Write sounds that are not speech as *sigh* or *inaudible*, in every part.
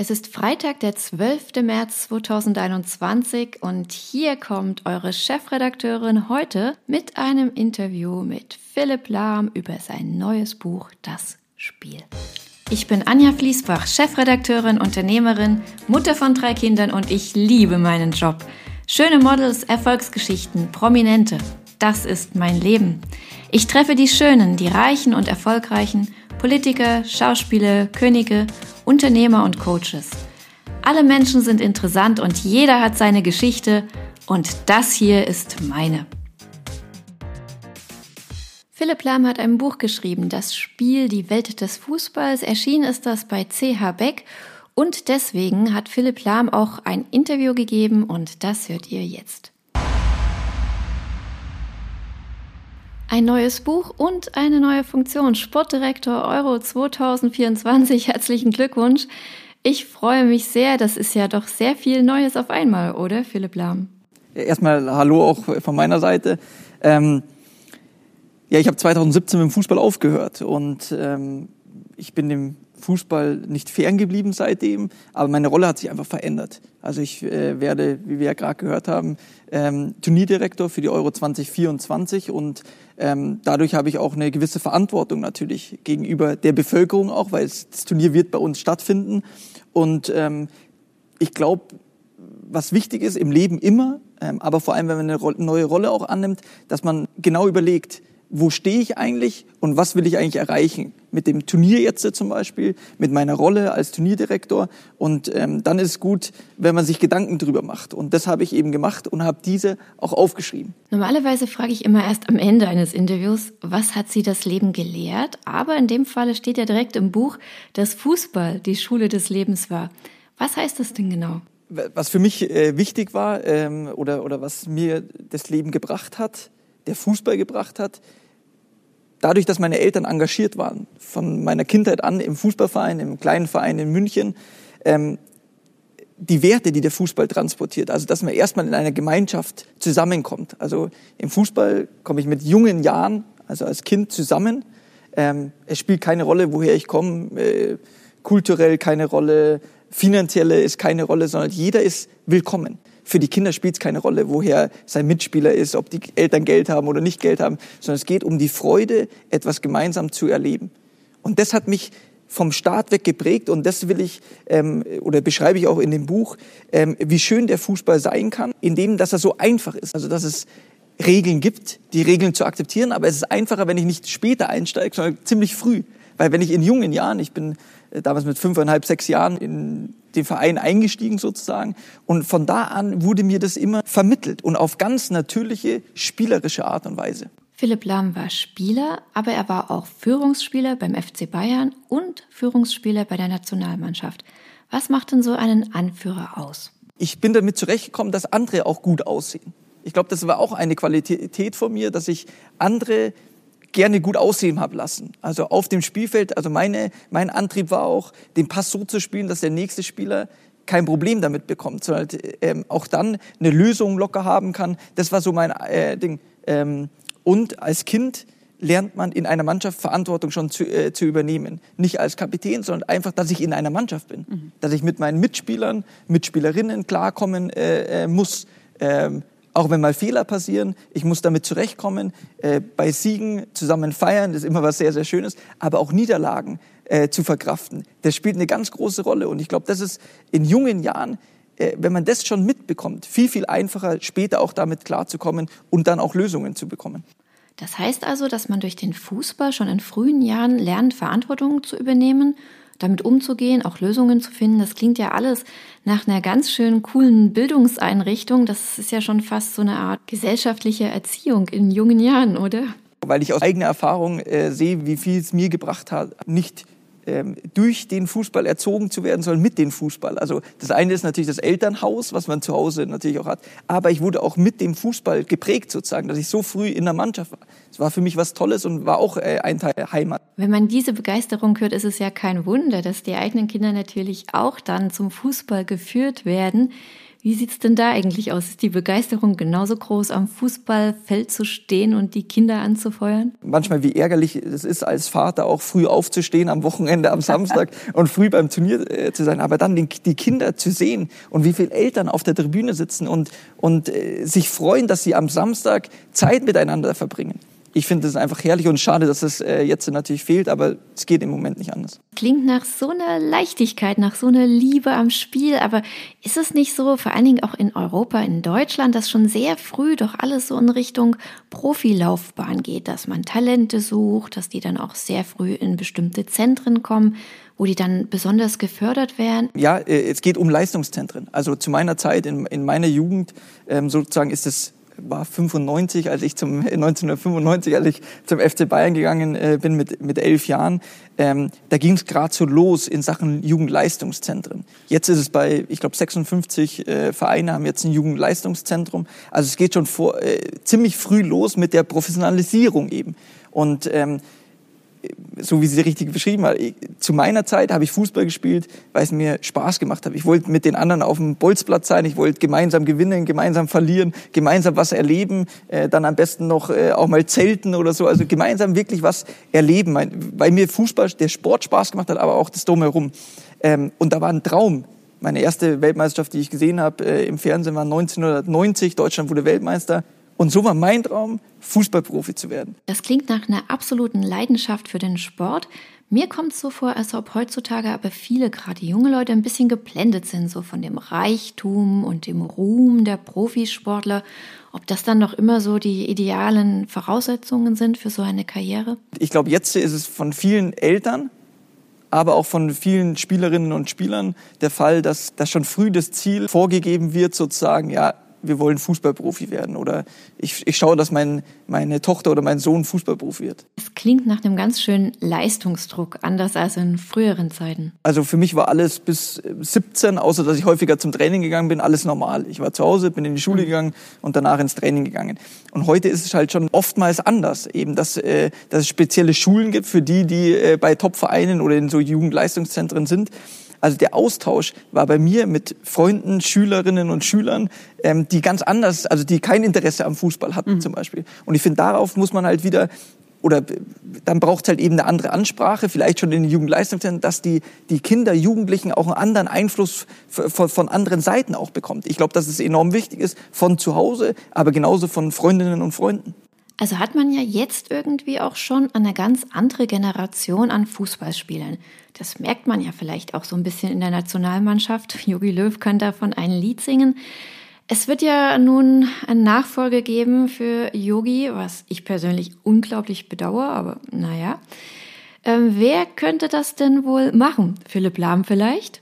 Es ist Freitag, der 12. März 2021 und hier kommt eure Chefredakteurin heute mit einem Interview mit Philipp Lahm über sein neues Buch Das Spiel. Ich bin Anja Fließbach, Chefredakteurin, Unternehmerin, Mutter von drei Kindern und ich liebe meinen Job. Schöne Models, Erfolgsgeschichten, Prominente. Das ist mein Leben. Ich treffe die Schönen, die Reichen und Erfolgreichen, Politiker, Schauspieler, Könige Unternehmer und Coaches. Alle Menschen sind interessant und jeder hat seine Geschichte und das hier ist meine. Philipp Lahm hat ein Buch geschrieben, das Spiel Die Welt des Fußballs. Erschienen ist das bei CH Beck und deswegen hat Philipp Lahm auch ein Interview gegeben und das hört ihr jetzt. Ein neues Buch und eine neue Funktion. Sportdirektor Euro 2024. *laughs* Herzlichen Glückwunsch. Ich freue mich sehr. Das ist ja doch sehr viel Neues auf einmal, oder, Philipp Lahm? Erstmal Hallo auch von meiner Seite. Ähm, ja, ich habe 2017 mit dem Fußball aufgehört und ähm, ich bin dem Fußball nicht ferngeblieben seitdem, aber meine Rolle hat sich einfach verändert. Also ich äh, werde, wie wir ja gerade gehört haben, ähm, Turnierdirektor für die Euro 2024 und ähm, dadurch habe ich auch eine gewisse Verantwortung natürlich gegenüber der Bevölkerung auch, weil es, das Turnier wird bei uns stattfinden und ähm, ich glaube, was wichtig ist im Leben immer, ähm, aber vor allem, wenn man eine neue Rolle auch annimmt, dass man genau überlegt, wo stehe ich eigentlich und was will ich eigentlich erreichen mit dem Turnier jetzt zum Beispiel, mit meiner Rolle als Turnierdirektor. Und ähm, dann ist es gut, wenn man sich Gedanken drüber macht. Und das habe ich eben gemacht und habe diese auch aufgeschrieben. Normalerweise frage ich immer erst am Ende eines Interviews, was hat Sie das Leben gelehrt? Aber in dem Falle steht ja direkt im Buch, dass Fußball die Schule des Lebens war. Was heißt das denn genau? Was für mich äh, wichtig war ähm, oder, oder was mir das Leben gebracht hat, der Fußball gebracht hat, dadurch, dass meine Eltern engagiert waren, von meiner Kindheit an im Fußballverein, im kleinen Verein in München, ähm, die Werte, die der Fußball transportiert, also dass man erstmal in einer Gemeinschaft zusammenkommt. Also im Fußball komme ich mit jungen Jahren, also als Kind zusammen. Ähm, es spielt keine Rolle, woher ich komme, äh, kulturell keine Rolle, finanzielle ist keine Rolle, sondern jeder ist willkommen für die Kinder spielt es keine Rolle, woher sein Mitspieler ist, ob die Eltern Geld haben oder nicht Geld haben, sondern es geht um die Freude, etwas gemeinsam zu erleben. Und das hat mich vom Start weg geprägt und das will ich ähm, oder beschreibe ich auch in dem Buch, ähm, wie schön der Fußball sein kann, indem dass er so einfach ist, also dass es Regeln gibt, die Regeln zu akzeptieren, aber es ist einfacher, wenn ich nicht später einsteige, sondern ziemlich früh, weil wenn ich in jungen Jahren, ich bin äh, damals mit fünfeinhalb, sechs Jahren in den Verein eingestiegen sozusagen. Und von da an wurde mir das immer vermittelt und auf ganz natürliche, spielerische Art und Weise. Philipp Lahm war Spieler, aber er war auch Führungsspieler beim FC Bayern und Führungsspieler bei der Nationalmannschaft. Was macht denn so einen Anführer aus? Ich bin damit zurechtgekommen, dass andere auch gut aussehen. Ich glaube, das war auch eine Qualität von mir, dass ich andere gerne gut aussehen habe lassen. Also auf dem Spielfeld, also meine, mein Antrieb war auch, den Pass so zu spielen, dass der nächste Spieler kein Problem damit bekommt, sondern ähm, auch dann eine Lösung locker haben kann. Das war so mein äh, Ding. Ähm, und als Kind lernt man in einer Mannschaft Verantwortung schon zu, äh, zu übernehmen. Nicht als Kapitän, sondern einfach, dass ich in einer Mannschaft bin. Mhm. Dass ich mit meinen Mitspielern, Mitspielerinnen klarkommen äh, äh muss. Ähm, auch wenn mal Fehler passieren, ich muss damit zurechtkommen. Äh, bei Siegen zusammen feiern, das ist immer was sehr, sehr Schönes, aber auch Niederlagen äh, zu verkraften, das spielt eine ganz große Rolle. Und ich glaube, das ist in jungen Jahren, äh, wenn man das schon mitbekommt, viel, viel einfacher, später auch damit klarzukommen und dann auch Lösungen zu bekommen. Das heißt also, dass man durch den Fußball schon in frühen Jahren lernt, Verantwortung zu übernehmen damit umzugehen, auch Lösungen zu finden. Das klingt ja alles nach einer ganz schön coolen Bildungseinrichtung. Das ist ja schon fast so eine Art gesellschaftliche Erziehung in jungen Jahren, oder? Weil ich aus eigener Erfahrung äh, sehe, wie viel es mir gebracht hat, nicht durch den Fußball erzogen zu werden, sondern mit dem Fußball. Also das eine ist natürlich das Elternhaus, was man zu Hause natürlich auch hat, aber ich wurde auch mit dem Fußball geprägt sozusagen, dass ich so früh in der Mannschaft war. Es war für mich was Tolles und war auch äh, ein Teil Heimat. Wenn man diese Begeisterung hört, ist es ja kein Wunder, dass die eigenen Kinder natürlich auch dann zum Fußball geführt werden. Wie sieht's denn da eigentlich aus? Ist die Begeisterung genauso groß, am Fußballfeld zu stehen und die Kinder anzufeuern? Manchmal, wie ärgerlich es ist, als Vater auch früh aufzustehen am Wochenende, am Samstag *laughs* und früh beim Turnier äh, zu sein. Aber dann die, die, Kinder zu sehen und wie viele Eltern auf der Tribüne sitzen und, und äh, sich freuen, dass sie am Samstag Zeit miteinander verbringen ich finde es einfach herrlich und schade, dass es äh, jetzt natürlich fehlt, aber es geht im Moment nicht anders. Klingt nach so einer Leichtigkeit, nach so einer Liebe am Spiel, aber ist es nicht so, vor allen Dingen auch in Europa, in Deutschland, dass schon sehr früh doch alles so in Richtung Profilaufbahn geht, dass man Talente sucht, dass die dann auch sehr früh in bestimmte Zentren kommen? wo die dann besonders gefördert werden? Ja, äh, es geht um Leistungszentren. Also zu meiner Zeit, in, in meiner Jugend, ähm, sozusagen ist es war 95, als ich zum 1995, als ich zum FC Bayern gegangen äh, bin mit mit elf Jahren. Ähm, da ging es gerade so los in Sachen Jugendleistungszentren. Jetzt ist es bei, ich glaube, 56 äh, Vereine haben jetzt ein Jugendleistungszentrum. Also es geht schon vor, äh, ziemlich früh los mit der Professionalisierung eben. Und ähm, so wie sie richtig beschrieben hat, zu meiner Zeit habe ich Fußball gespielt, weil es mir Spaß gemacht hat. Ich wollte mit den anderen auf dem Bolzplatz sein, ich wollte gemeinsam gewinnen, gemeinsam verlieren, gemeinsam was erleben, äh, dann am besten noch äh, auch mal zelten oder so, also gemeinsam wirklich was erleben, weil mir Fußball, der Sport Spaß gemacht hat, aber auch das Drumherum. Ähm, und da war ein Traum. Meine erste Weltmeisterschaft, die ich gesehen habe äh, im Fernsehen, war 1990. Deutschland wurde Weltmeister. Und so war mein Traum, Fußballprofi zu werden. Das klingt nach einer absoluten Leidenschaft für den Sport. Mir kommt es so vor, als ob heutzutage aber viele, gerade junge Leute, ein bisschen geblendet sind, so von dem Reichtum und dem Ruhm der Profisportler. Ob das dann noch immer so die idealen Voraussetzungen sind für so eine Karriere? Ich glaube, jetzt ist es von vielen Eltern, aber auch von vielen Spielerinnen und Spielern der Fall, dass, dass schon früh das Ziel vorgegeben wird, sozusagen, ja, wir wollen Fußballprofi werden oder ich, ich schaue, dass mein, meine Tochter oder mein Sohn Fußballprofi wird. Es klingt nach einem ganz schönen Leistungsdruck, anders als in früheren Zeiten. Also für mich war alles bis 17, außer dass ich häufiger zum Training gegangen bin, alles normal. Ich war zu Hause, bin in die Schule mhm. gegangen und danach ins Training gegangen. Und heute ist es halt schon oftmals anders, eben, dass, äh, dass es spezielle Schulen gibt für die, die äh, bei Top-Vereinen oder in so Jugendleistungszentren sind also der Austausch war bei mir mit Freunden, Schülerinnen und Schülern, ähm, die ganz anders, also die kein Interesse am Fußball hatten mhm. zum Beispiel. Und ich finde, darauf muss man halt wieder oder dann braucht es halt eben eine andere Ansprache, vielleicht schon in den Jugendleistungszentren, dass die, die Kinder, Jugendlichen auch einen anderen Einfluss von, von anderen Seiten auch bekommt. Ich glaube, dass es enorm wichtig ist, von zu Hause, aber genauso von Freundinnen und Freunden. Also hat man ja jetzt irgendwie auch schon eine ganz andere Generation an Fußballspielern. Das merkt man ja vielleicht auch so ein bisschen in der Nationalmannschaft. *laughs* Jogi Löw kann davon ein Lied singen. Es wird ja nun eine Nachfolge geben für Yogi, was ich persönlich unglaublich bedauere, aber naja. Ähm, wer könnte das denn wohl machen? Philipp Lahm vielleicht?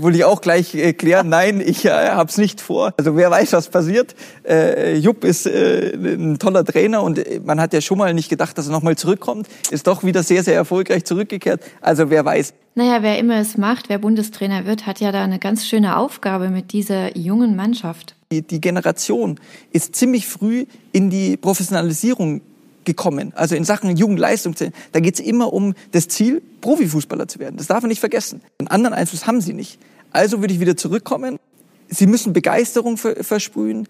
Wollte ich auch gleich äh, klären, nein, ich äh, habe es nicht vor. Also wer weiß, was passiert. Äh, Jupp ist äh, ein toller Trainer und äh, man hat ja schon mal nicht gedacht, dass er nochmal zurückkommt. Ist doch wieder sehr, sehr erfolgreich zurückgekehrt. Also wer weiß. Naja, wer immer es macht, wer Bundestrainer wird, hat ja da eine ganz schöne Aufgabe mit dieser jungen Mannschaft. Die, die Generation ist ziemlich früh in die Professionalisierung gekommen. Also in Sachen Jugendleistungszentren, da geht es immer um das Ziel, Profifußballer zu werden. Das darf man nicht vergessen. Einen anderen Einfluss haben sie nicht. Also würde ich wieder zurückkommen. Sie müssen Begeisterung versprühen,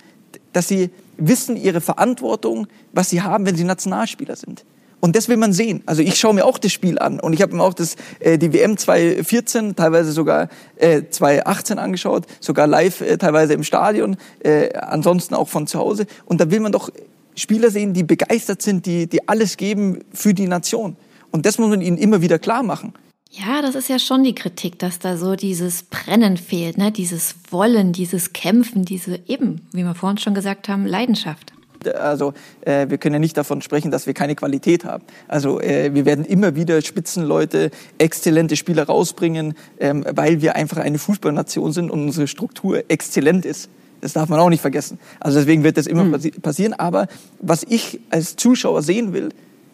dass sie wissen ihre Verantwortung, was sie haben, wenn sie Nationalspieler sind. Und das will man sehen. Also ich schaue mir auch das Spiel an und ich habe mir auch das, äh, die WM 2014, teilweise sogar äh, 2018 angeschaut, sogar live äh, teilweise im Stadion, äh, ansonsten auch von zu Hause. Und da will man doch Spieler sehen, die begeistert sind, die, die alles geben für die Nation. Und das muss man ihnen immer wieder klar machen. Ja, das ist ja schon die Kritik, dass da so dieses Brennen fehlt, ne? dieses Wollen, dieses Kämpfen, diese eben, wie wir vorhin schon gesagt haben, Leidenschaft. Also äh, wir können ja nicht davon sprechen, dass wir keine Qualität haben. Also äh, wir werden immer wieder Spitzenleute, exzellente Spieler rausbringen, ähm, weil wir einfach eine Fußballnation sind und unsere Struktur exzellent ist. Das darf man auch nicht vergessen. Also deswegen wird das immer mhm. passieren. Aber was ich als Zuschauer sehen will,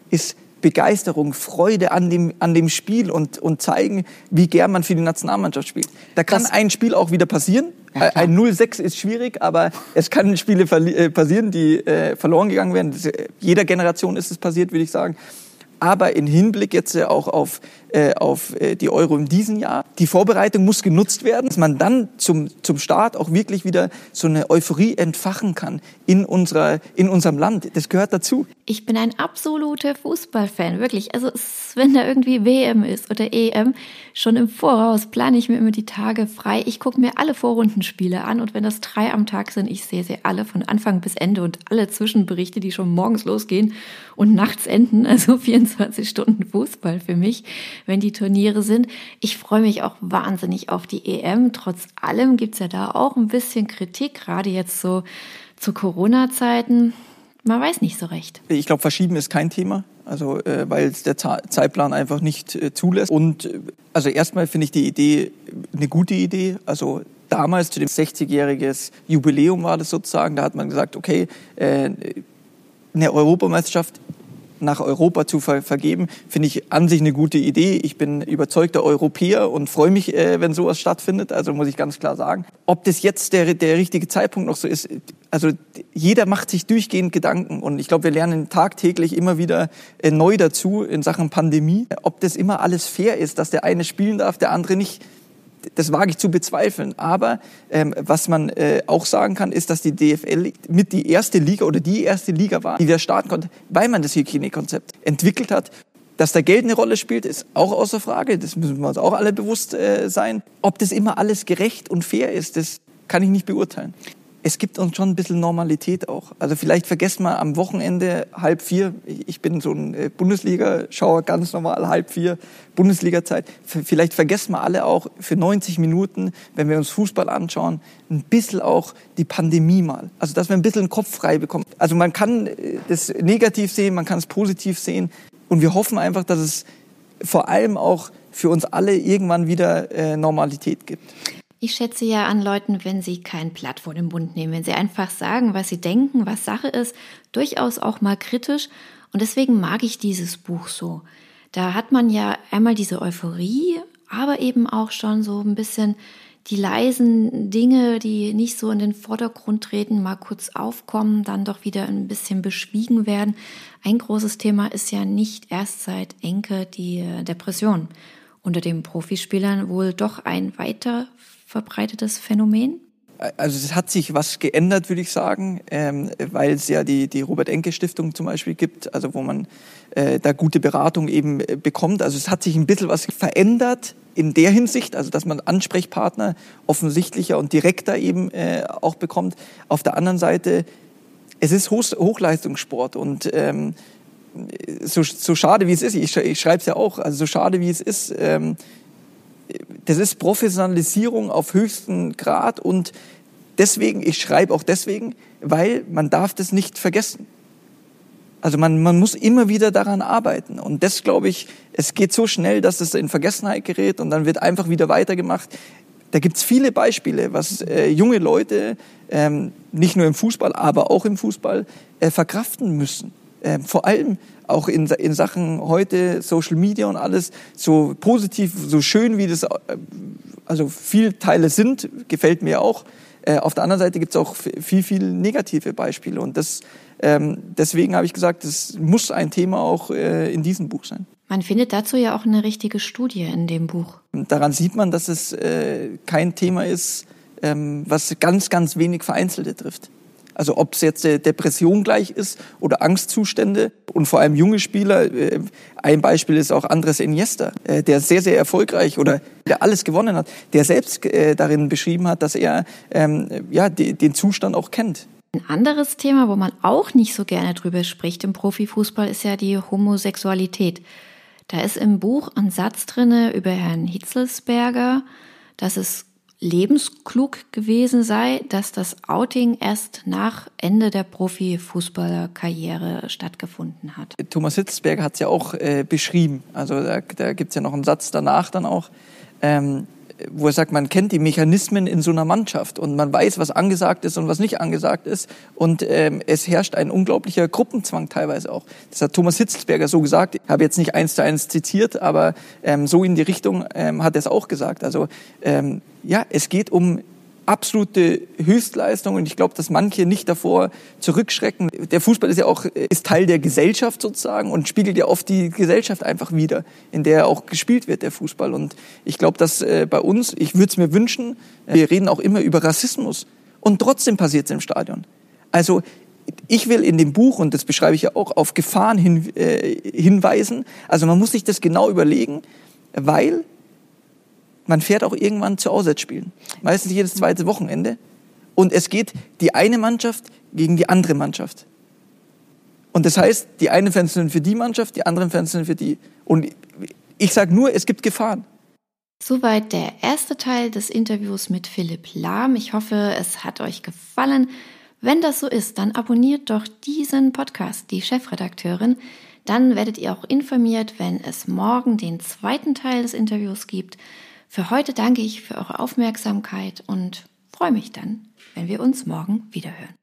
ist Begeisterung, Freude an dem, an dem Spiel und, und zeigen, wie gern man für die Nationalmannschaft spielt. Da kann das, ein Spiel auch wieder passieren. Ja, ein 0-6 ist schwierig, aber es kann Spiele äh, passieren, die äh, verloren gegangen werden. Das, jeder Generation ist es passiert, würde ich sagen. Aber in Hinblick jetzt auch auf äh, auf äh, die Euro in diesem Jahr. Die Vorbereitung muss genutzt werden, dass man dann zum, zum Start auch wirklich wieder so eine Euphorie entfachen kann in, unserer, in unserem Land. Das gehört dazu. Ich bin ein absoluter Fußballfan, wirklich. Also wenn da irgendwie WM ist oder EM, schon im Voraus plane ich mir immer die Tage frei. Ich gucke mir alle Vorrundenspiele an und wenn das drei am Tag sind, ich sehe sie alle von Anfang bis Ende und alle Zwischenberichte, die schon morgens losgehen und nachts enden. Also *laughs* 24 Stunden Fußball für mich, wenn die Turniere sind. Ich freue mich auch wahnsinnig auf die EM. Trotz allem gibt's ja da auch ein bisschen Kritik, gerade jetzt so zu Corona-Zeiten man weiß nicht so recht. Ich glaube, verschieben ist kein Thema. Also äh, weil es der Zeitplan einfach nicht äh, zulässt. Und äh, also erstmal finde ich die Idee eine gute Idee. Also damals zu dem 60-jähriges Jubiläum war das sozusagen. Da hat man gesagt, okay, äh, eine Europameisterschaft nach Europa zu ver vergeben, finde ich an sich eine gute Idee. Ich bin überzeugter Europäer und freue mich, äh, wenn sowas stattfindet. Also muss ich ganz klar sagen. Ob das jetzt der, der richtige Zeitpunkt noch so ist, also jeder macht sich durchgehend Gedanken und ich glaube, wir lernen tagtäglich immer wieder äh, neu dazu in Sachen Pandemie. Ob das immer alles fair ist, dass der eine spielen darf, der andere nicht das wage ich zu bezweifeln. Aber ähm, was man äh, auch sagen kann, ist, dass die DFL mit die erste Liga oder die erste Liga war, die wieder starten konnte, weil man das Hygienekonzept entwickelt hat. Dass da Geld eine Rolle spielt, ist auch außer Frage. Das müssen wir uns auch alle bewusst äh, sein. Ob das immer alles gerecht und fair ist, das kann ich nicht beurteilen es gibt uns schon ein bisschen Normalität auch. Also vielleicht vergessen wir am Wochenende halb vier, ich bin so ein äh, Bundesliga-Schauer, ganz normal halb vier, Bundesliga-Zeit. Vielleicht vergessen wir alle auch für 90 Minuten, wenn wir uns Fußball anschauen, ein bisschen auch die Pandemie mal. Also dass wir ein bisschen den Kopf frei bekommen. Also man kann äh, das negativ sehen, man kann es positiv sehen. Und wir hoffen einfach, dass es vor allem auch für uns alle irgendwann wieder äh, Normalität gibt. Ich schätze ja an Leuten, wenn sie kein Blatt vor den Mund nehmen, wenn sie einfach sagen, was sie denken, was Sache ist, durchaus auch mal kritisch. Und deswegen mag ich dieses Buch so. Da hat man ja einmal diese Euphorie, aber eben auch schon so ein bisschen die leisen Dinge, die nicht so in den Vordergrund treten, mal kurz aufkommen, dann doch wieder ein bisschen beschwiegen werden. Ein großes Thema ist ja nicht erst seit Enke die Depression. Unter den Profispielern wohl doch ein weiter verbreitetes Phänomen? Also es hat sich was geändert, würde ich sagen, ähm, weil es ja die, die Robert-Enke-Stiftung zum Beispiel gibt, also wo man äh, da gute Beratung eben äh, bekommt. Also es hat sich ein bisschen was verändert in der Hinsicht, also dass man Ansprechpartner offensichtlicher und direkter eben äh, auch bekommt. Auf der anderen Seite, es ist Hoch Hochleistungssport und ähm, so, so schade wie es ist, ich, ich schreibe es ja auch, also so schade wie es ist, ähm, das ist Professionalisierung auf höchstem Grad und deswegen, ich schreibe auch deswegen, weil man darf das nicht vergessen. Also man, man muss immer wieder daran arbeiten. Und das, glaube ich, es geht so schnell, dass es in Vergessenheit gerät und dann wird einfach wieder weitergemacht. Da gibt's viele Beispiele, was äh, junge Leute, ähm, nicht nur im Fußball, aber auch im Fußball, äh, verkraften müssen. Äh, vor allem auch in, in Sachen heute Social Media und alles, so positiv, so schön wie das, äh, also viel Teile sind, gefällt mir auch. Äh, auf der anderen Seite gibt es auch viel, viel negative Beispiele. Und das, ähm, deswegen habe ich gesagt, das muss ein Thema auch äh, in diesem Buch sein. Man findet dazu ja auch eine richtige Studie in dem Buch. Daran sieht man, dass es äh, kein Thema ist, ähm, was ganz, ganz wenig Vereinzelte trifft. Also ob es jetzt Depression gleich ist oder Angstzustände und vor allem junge Spieler. Äh, ein Beispiel ist auch Andres Iniesta, äh, der sehr, sehr erfolgreich oder der alles gewonnen hat, der selbst äh, darin beschrieben hat, dass er ähm, ja, den Zustand auch kennt. Ein anderes Thema, wo man auch nicht so gerne drüber spricht im Profifußball, ist ja die Homosexualität. Da ist im Buch ein Satz drinne über Herrn Hitzelsberger, dass es lebensklug gewesen sei, dass das Outing erst nach Ende der Profifußballerkarriere stattgefunden hat. Thomas Hitzberger hat es ja auch äh, beschrieben. Also da, da gibt es ja noch einen Satz danach dann auch. Ähm, wo er sagt, man kennt die Mechanismen in so einer Mannschaft und man weiß, was angesagt ist und was nicht angesagt ist. Und ähm, es herrscht ein unglaublicher Gruppenzwang teilweise auch. Das hat Thomas Hitzelsberger so gesagt. Ich habe jetzt nicht eins zu eins zitiert, aber ähm, so in die Richtung ähm, hat er es auch gesagt. Also ähm, ja, es geht um absolute Höchstleistung und ich glaube, dass manche nicht davor zurückschrecken. Der Fußball ist ja auch ist Teil der Gesellschaft sozusagen und spiegelt ja oft die Gesellschaft einfach wieder, in der auch gespielt wird der Fußball. Und ich glaube, dass äh, bei uns, ich würde es mir wünschen, wir reden auch immer über Rassismus und trotzdem passiert es im Stadion. Also ich will in dem Buch, und das beschreibe ich ja auch, auf Gefahren hin, äh, hinweisen. Also man muss sich das genau überlegen, weil man fährt auch irgendwann zu Auswärtsspielen. Meistens jedes zweite Wochenende. Und es geht die eine Mannschaft gegen die andere Mannschaft. Und das heißt, die einen Fans sind für die Mannschaft, die anderen Fans sind für die. Und ich sage nur, es gibt Gefahren. Soweit der erste Teil des Interviews mit Philipp Lahm. Ich hoffe, es hat euch gefallen. Wenn das so ist, dann abonniert doch diesen Podcast, die Chefredakteurin. Dann werdet ihr auch informiert, wenn es morgen den zweiten Teil des Interviews gibt. Für heute danke ich für eure Aufmerksamkeit und freue mich dann, wenn wir uns morgen wiederhören.